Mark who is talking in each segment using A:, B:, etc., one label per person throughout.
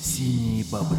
A: Синие бобры.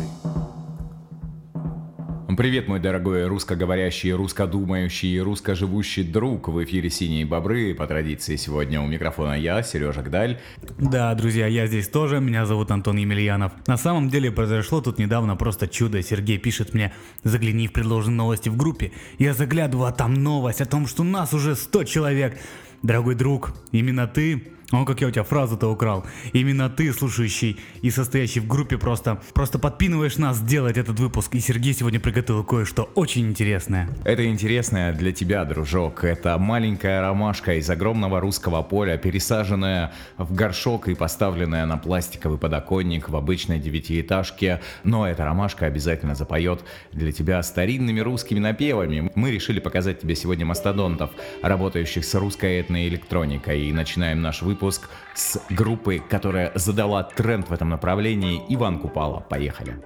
B: Привет, мой дорогой русскоговорящий, русскодумающий, русскоживущий друг. В эфире «Синие бобры». По традиции сегодня у микрофона я, Сережа Гдаль.
C: Да, друзья, я здесь тоже, меня зовут Антон Емельянов. На самом деле произошло тут недавно просто чудо. Сергей пишет мне, загляни в предложенные новости в группе. Я заглядываю, а там новость о том, что нас уже 100 человек. Дорогой друг, именно ты о, как я у тебя фразу-то украл. Именно ты, слушающий и состоящий в группе, просто, просто подпинываешь нас сделать этот выпуск. И Сергей сегодня приготовил кое-что очень интересное.
B: Это интересное для тебя, дружок. Это маленькая ромашка из огромного русского поля, пересаженная в горшок и поставленная на пластиковый подоконник в обычной девятиэтажке. Но эта ромашка обязательно запоет для тебя старинными русскими напевами. Мы решили показать тебе сегодня мастодонтов, работающих с русской этноэлектроникой. И начинаем наш выпуск выпуск с группы, которая задала тренд в этом направлении. Иван Купала. Поехали.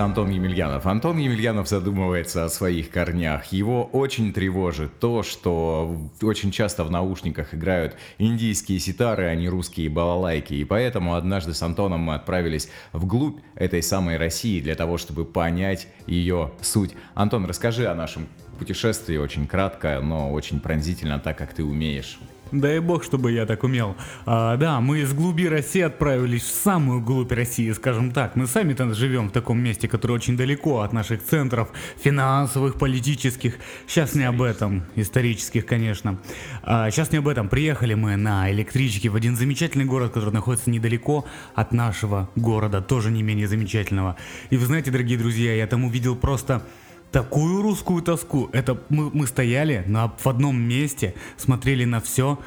B: Нравится Антон Емельянов. Антон Емельянов задумывается о своих корнях. Его очень тревожит то, что очень часто в наушниках играют индийские ситары, а не русские балалайки. И поэтому однажды с Антоном мы отправились вглубь этой самой России для того, чтобы понять ее суть. Антон, расскажи о нашем путешествии очень кратко, но очень пронзительно, так как ты умеешь.
C: Дай бог, чтобы я так умел. А, да, мы из глуби России отправились в самую глубь России, скажем так. Мы сами-то живем в таком месте, которое очень далеко от наших центров финансовых, политических. Сейчас не об этом, исторических, конечно. А, сейчас не об этом. Приехали мы на электричке в один замечательный город, который находится недалеко от нашего города, тоже не менее замечательного. И вы знаете, дорогие друзья, я там увидел просто такую русскую тоску. Это мы, мы стояли на, в одном месте, смотрели на все,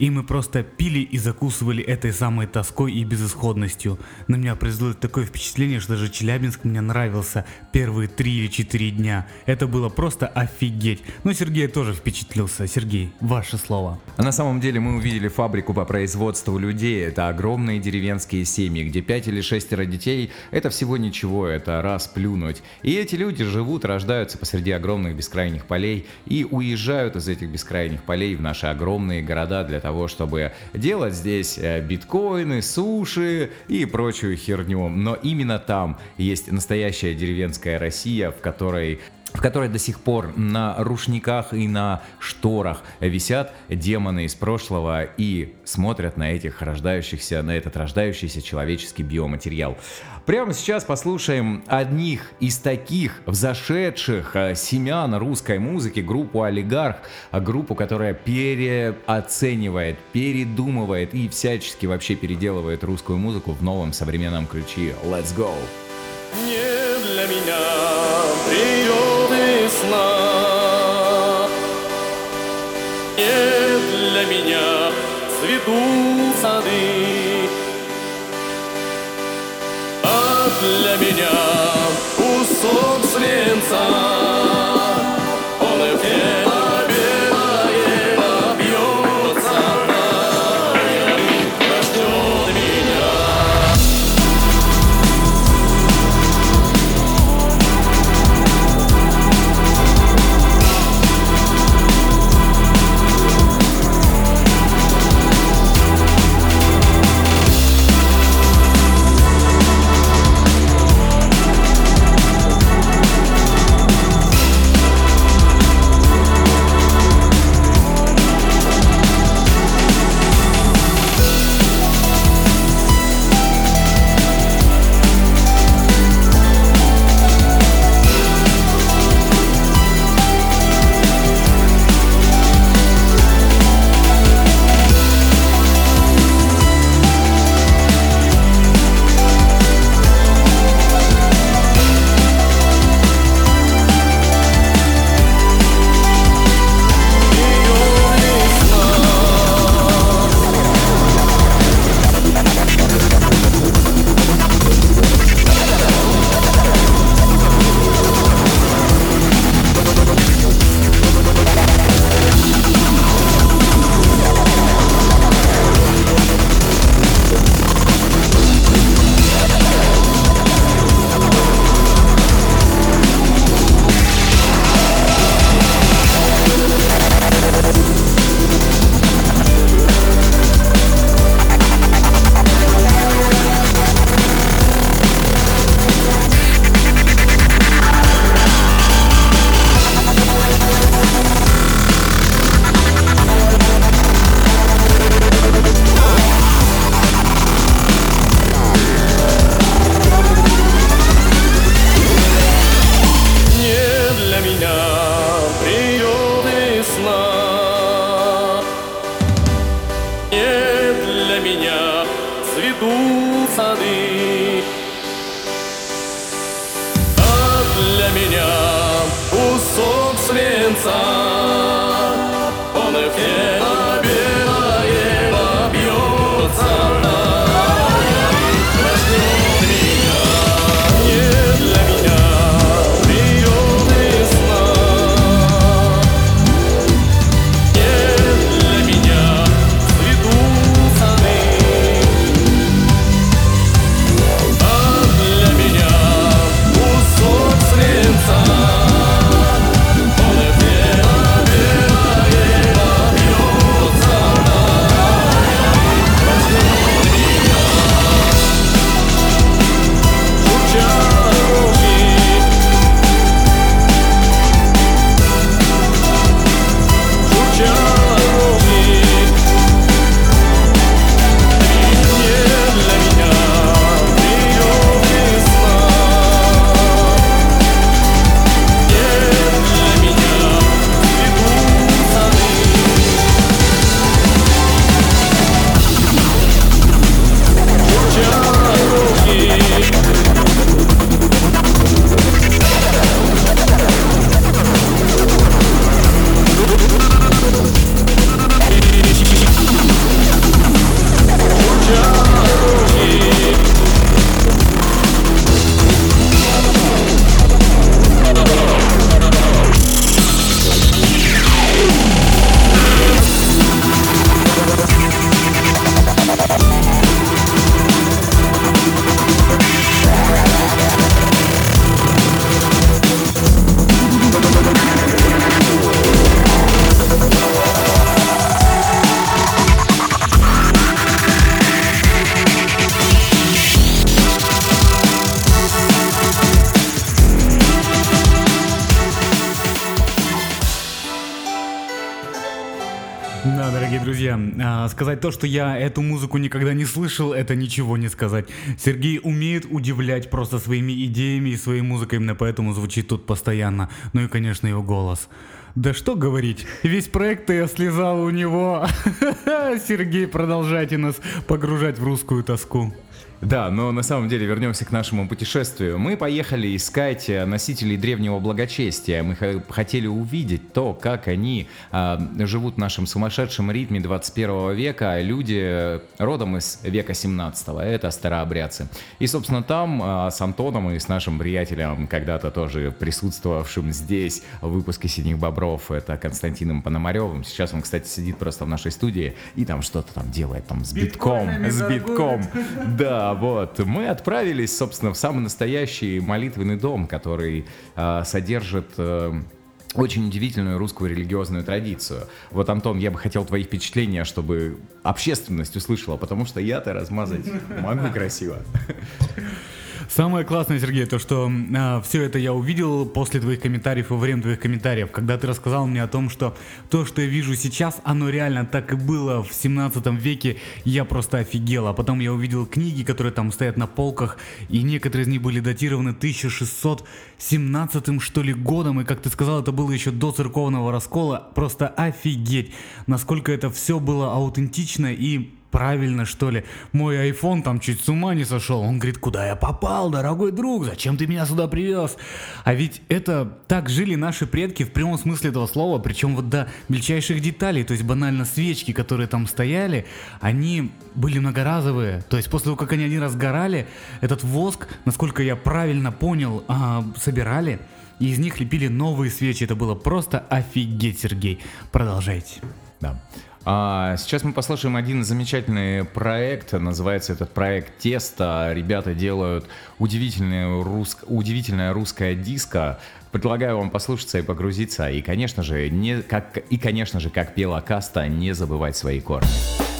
C: и мы просто пили и закусывали этой самой тоской и безысходностью. На меня произвело такое впечатление, что даже Челябинск мне нравился первые три или четыре дня. Это было просто офигеть. Но Сергей тоже впечатлился. Сергей, ваше слово.
B: А на самом деле мы увидели фабрику по производству людей. Это огромные деревенские семьи, где пять или шестеро детей – это всего ничего, это раз плюнуть. И эти люди живут, рождаются посреди огромных бескрайних полей и уезжают из этих бескрайних полей в наши огромные города для того, того, чтобы делать здесь э, биткоины, суши и прочую херню. Но именно там есть настоящая деревенская Россия, в которой в которой до сих пор на рушниках и на шторах висят демоны из прошлого и смотрят на этих рождающихся, на этот рождающийся человеческий биоматериал. Прямо сейчас послушаем одних из таких взошедших э, семян русской музыки, группу «Олигарх», группу, которая переоценивает, передумывает и всячески вообще переделывает русскую музыку в новом современном ключе. Let's go!
D: Не для меня приют весна, не для меня цветут для меня
C: сказать то, что я эту музыку никогда не слышал, это ничего не сказать. Сергей умеет удивлять просто своими идеями и своей музыкой, именно поэтому звучит тут постоянно. Ну и, конечно, его голос. Да что говорить, весь проект я слезал у него. Сергей, продолжайте нас погружать в русскую тоску.
B: Да, но на самом деле вернемся к нашему путешествию. Мы поехали искать э, носителей древнего благочестия. Мы хотели увидеть то, как они э, живут в нашем сумасшедшем ритме 21 века. Люди родом из века 17 это старообрядцы. И, собственно, там э, с Антоном и с нашим приятелем, когда-то тоже присутствовавшим здесь в выпуске «Синих бобров», это Константином Пономаревым. Сейчас он, кстати, сидит просто в нашей студии и там что-то там делает, там с битком, с битком. Да, вот. Мы отправились, собственно, в самый настоящий молитвенный дом, который э, содержит... Э, очень удивительную русскую религиозную традицию. Вот, Антон, я бы хотел твои впечатления, чтобы общественность услышала, потому что я-то размазать могу красиво.
C: Самое классное, Сергей, то, что э, а, все это я увидел после твоих комментариев во время твоих комментариев, когда ты рассказал мне о том, что то, что я вижу сейчас, оно реально так и было в 17 веке, я просто офигел. А потом я увидел книги, которые там стоят на полках, и некоторые из них были датированы 1617 что ли годом, и как ты сказал, это было еще до церковного раскола. Просто офигеть, насколько это все было аутентично и правильно, что ли. Мой iPhone там чуть с ума не сошел. Он говорит, куда я попал, дорогой друг, зачем ты меня сюда привез? А ведь это так жили наши предки в прямом смысле этого слова, причем вот до мельчайших деталей, то есть банально свечки, которые там стояли, они были многоразовые. То есть после того, как они один раз горали, этот воск, насколько я правильно понял, а, собирали, и из них лепили новые свечи. Это было просто офигеть, Сергей. Продолжайте.
B: Да. А сейчас мы послушаем один замечательный проект. Называется этот проект Тесто. Ребята делают удивительное, рус... удивительное русское диско. Предлагаю вам послушаться и погрузиться. И, конечно же, не как и, конечно же, как пела Каста, не забывать свои корни.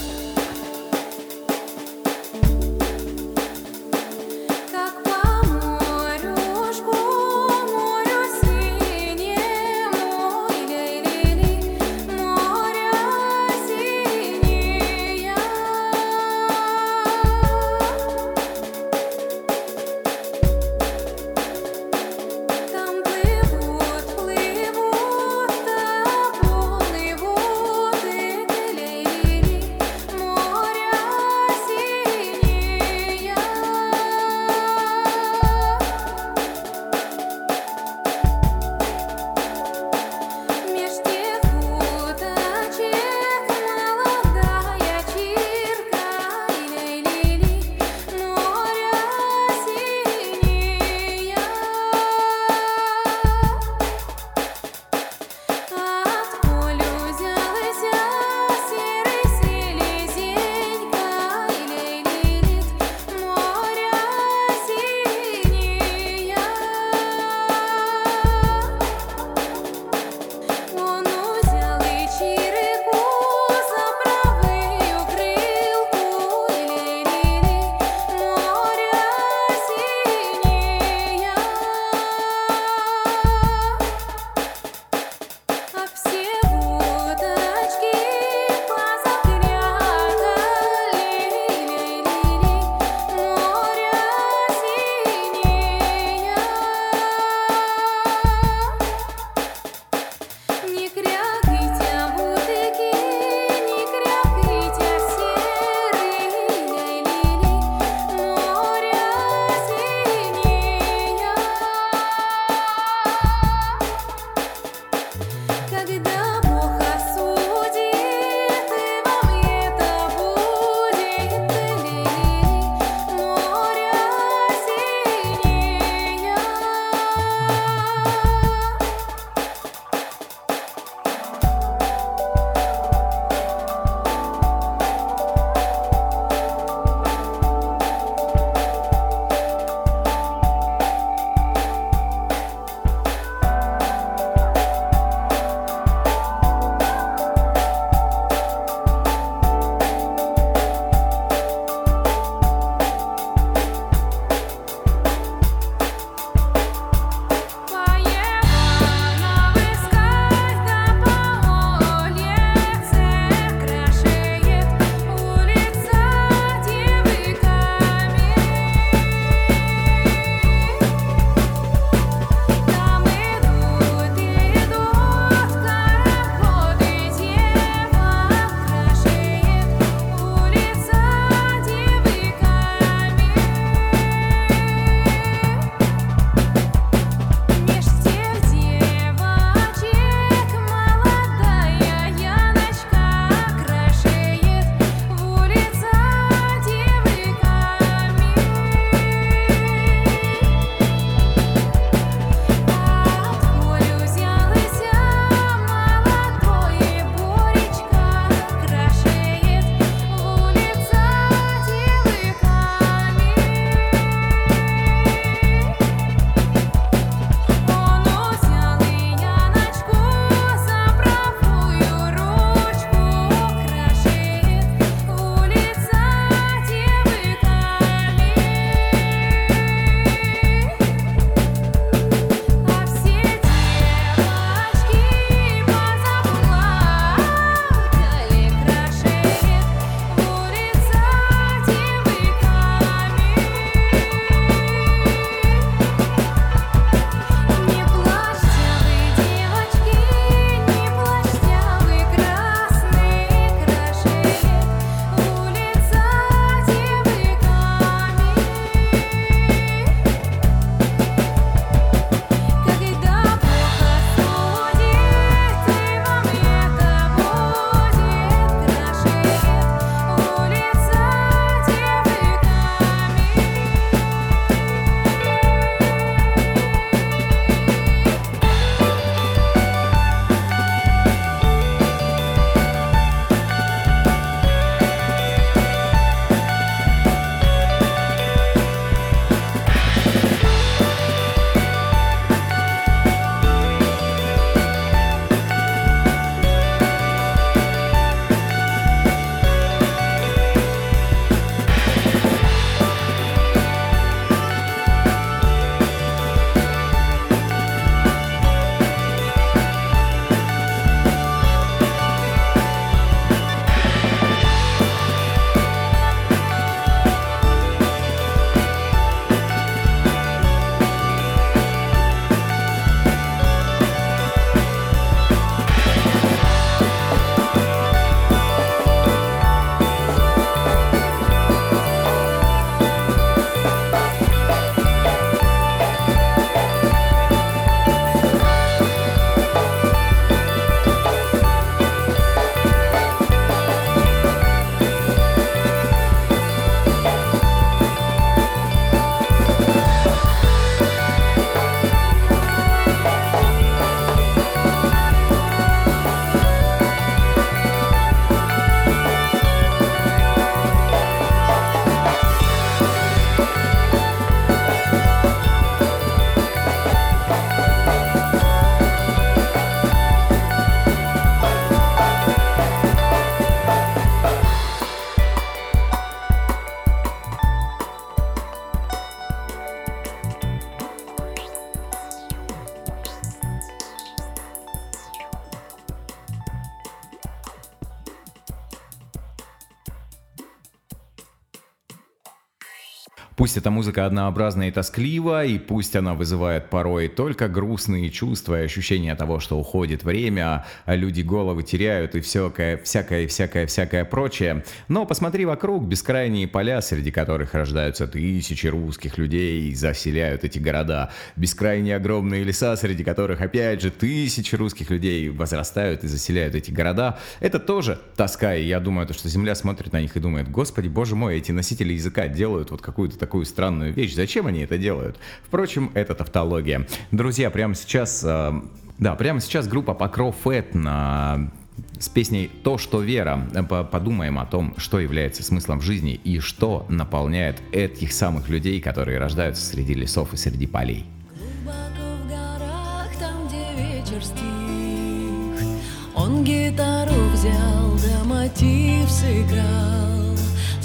B: Пусть эта музыка однообразна и тосклива, и пусть она вызывает порой только грустные чувства и ощущения того, что уходит время, а люди головы теряют и всякое, всякое, всякое, всякое прочее. Но посмотри вокруг, бескрайние поля, среди которых рождаются тысячи русских людей и заселяют эти города. Бескрайние огромные леса, среди которых, опять же, тысячи русских людей возрастают и заселяют эти города. Это тоже тоска, и я думаю, то, что Земля смотрит на них и думает, господи, боже мой, эти носители языка делают вот какую-то такую странную вещь. Зачем они это делают? Впрочем, это тавтология. Друзья, прямо сейчас... э, да, прямо сейчас группа Покров на с песней «То, что вера». По- Подумаем о том, что является смыслом жизни и что наполняет этих самых людей, которые рождаются среди лесов и среди полей.
E: Глубоко в горах, там, где вечер стих, Он гитару взял, да мотив сыграл,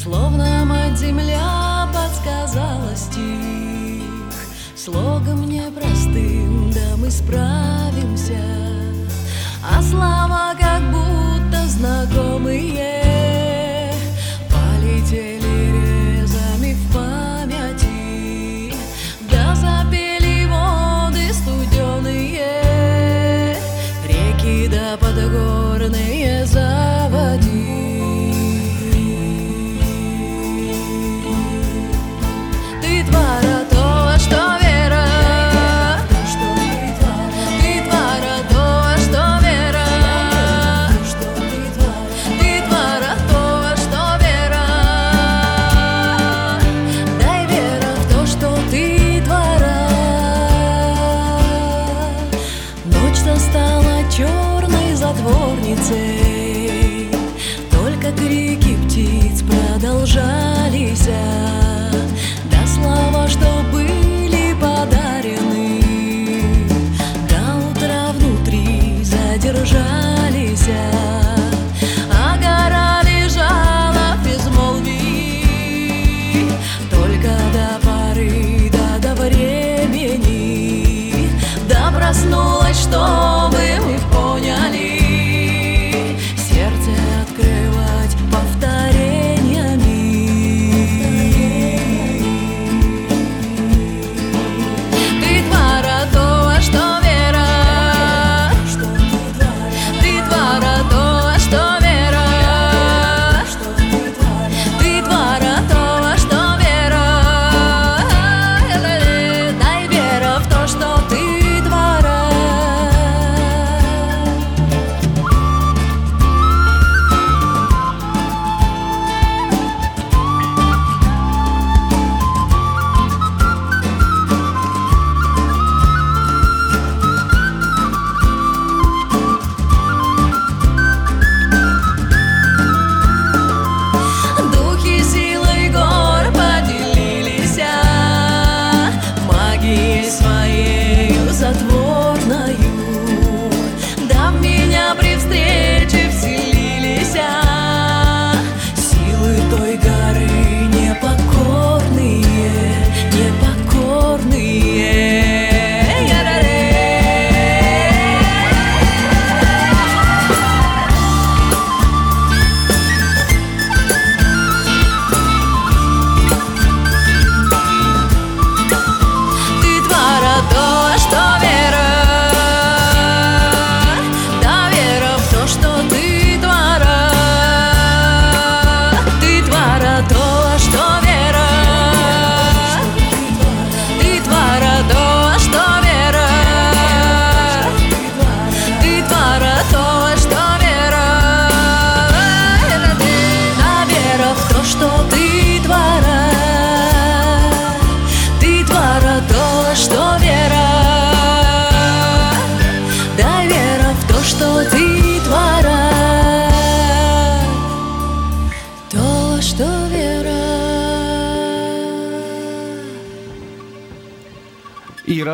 E: Словно мать земля подсказала стих, Слогом непростым, да мы справимся, А слова как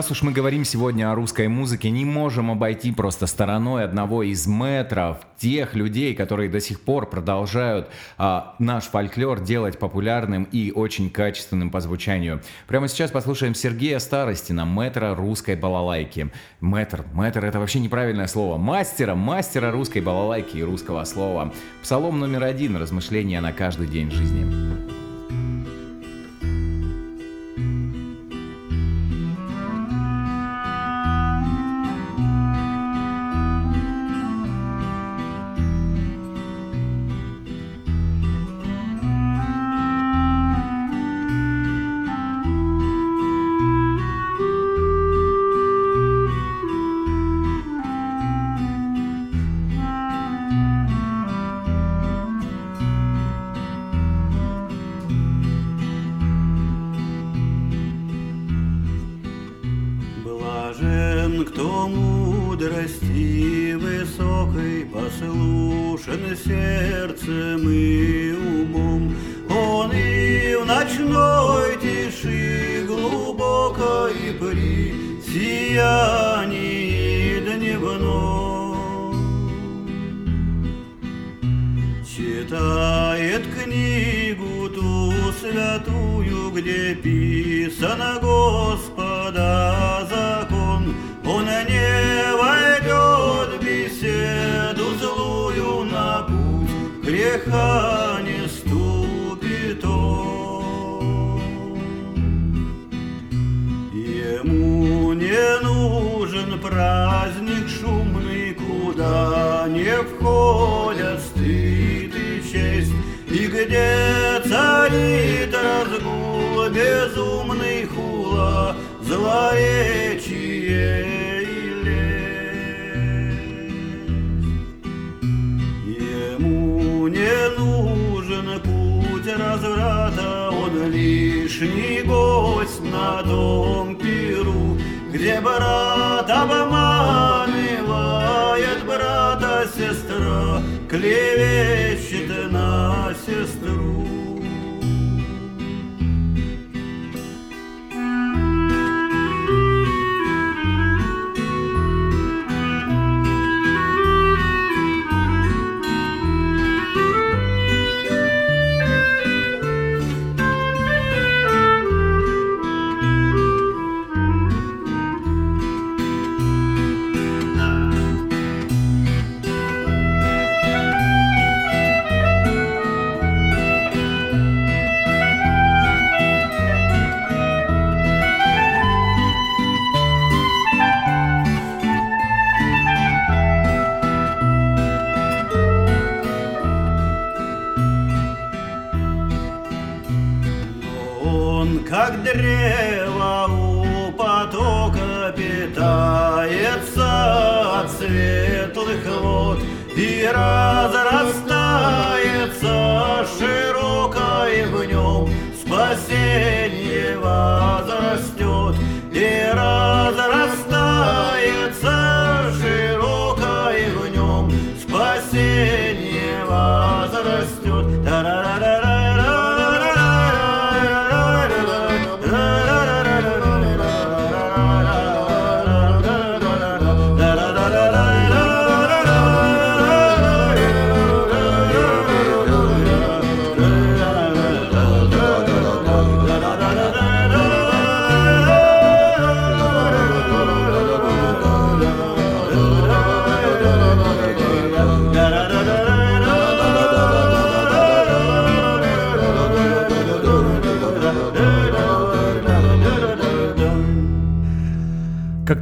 B: раз уж мы говорим сегодня о русской музыке, не можем обойти просто стороной одного из метров, тех людей, которые до сих пор продолжают а, наш фольклор делать популярным и очень качественным по звучанию. Прямо сейчас послушаем Сергея Старостина, метра русской балалайки. Метр, метр это вообще неправильное слово. Мастера, мастера русской балалайки и русского слова. Псалом номер один, размышления на каждый день жизни.
F: Праздник шумный, куда не входят стыд и честь, и где царит разгул безумный хула, злоречие и лесть. Ему не нужен путь разврата, он лишний гость на том пиру, где брат обманывает брата сестра, клевещет на сестру.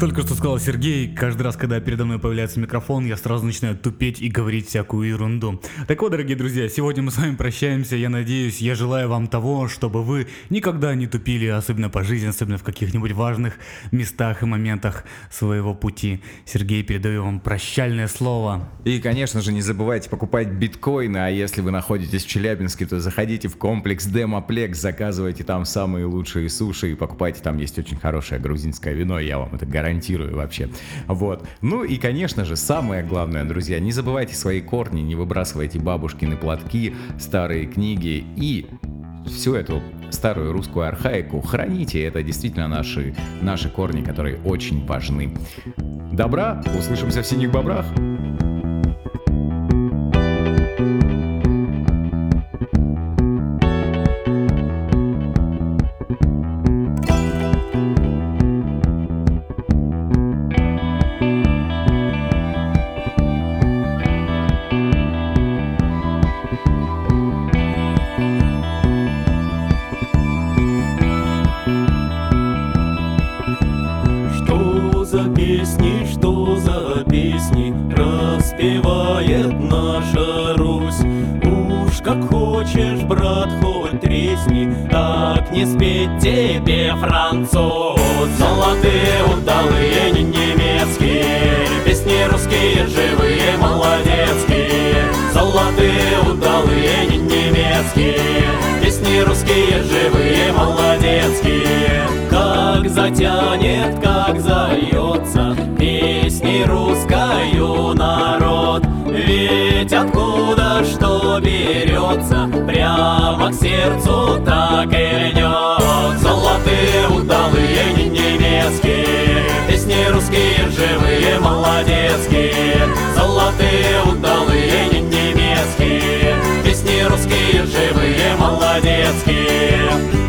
C: Только что сказал Сергей, каждый раз, когда передо мной появляется микрофон, я сразу начинаю тупеть и говорить всякую ерунду. Так вот, дорогие друзья, сегодня мы с вами прощаемся. Я надеюсь, я желаю вам того, чтобы вы никогда не тупили, особенно по жизни, особенно в каких-нибудь важных местах и моментах своего пути. Сергей, передаю вам прощальное слово.
B: И, конечно же, не забывайте покупать биткоины, а если вы находитесь в Челябинске, то заходите в комплекс Демоплекс, заказывайте там самые лучшие суши и покупайте, там есть очень хорошее грузинское вино, я вам это гарантирую вообще. Вот. Ну и, конечно же, самое главное, друзья, не забывайте свои корни, не выбрасывайте бабушкины платки, старые книги и всю эту старую русскую архаику храните, это действительно наши, наши корни, которые очень важны. Добра, услышимся в «Синих бобрах».
D: немецкие, песни русские, живые, молодецкие. Как затянет, как зальется, песни русскую народ. Ведь откуда что берется, прямо к сердцу так и идет. Золотые, удалые, не немецкие, песни русские, живые, молодецкие. Золотые, удалые, русские, живые, молодецкие.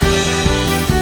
D: Música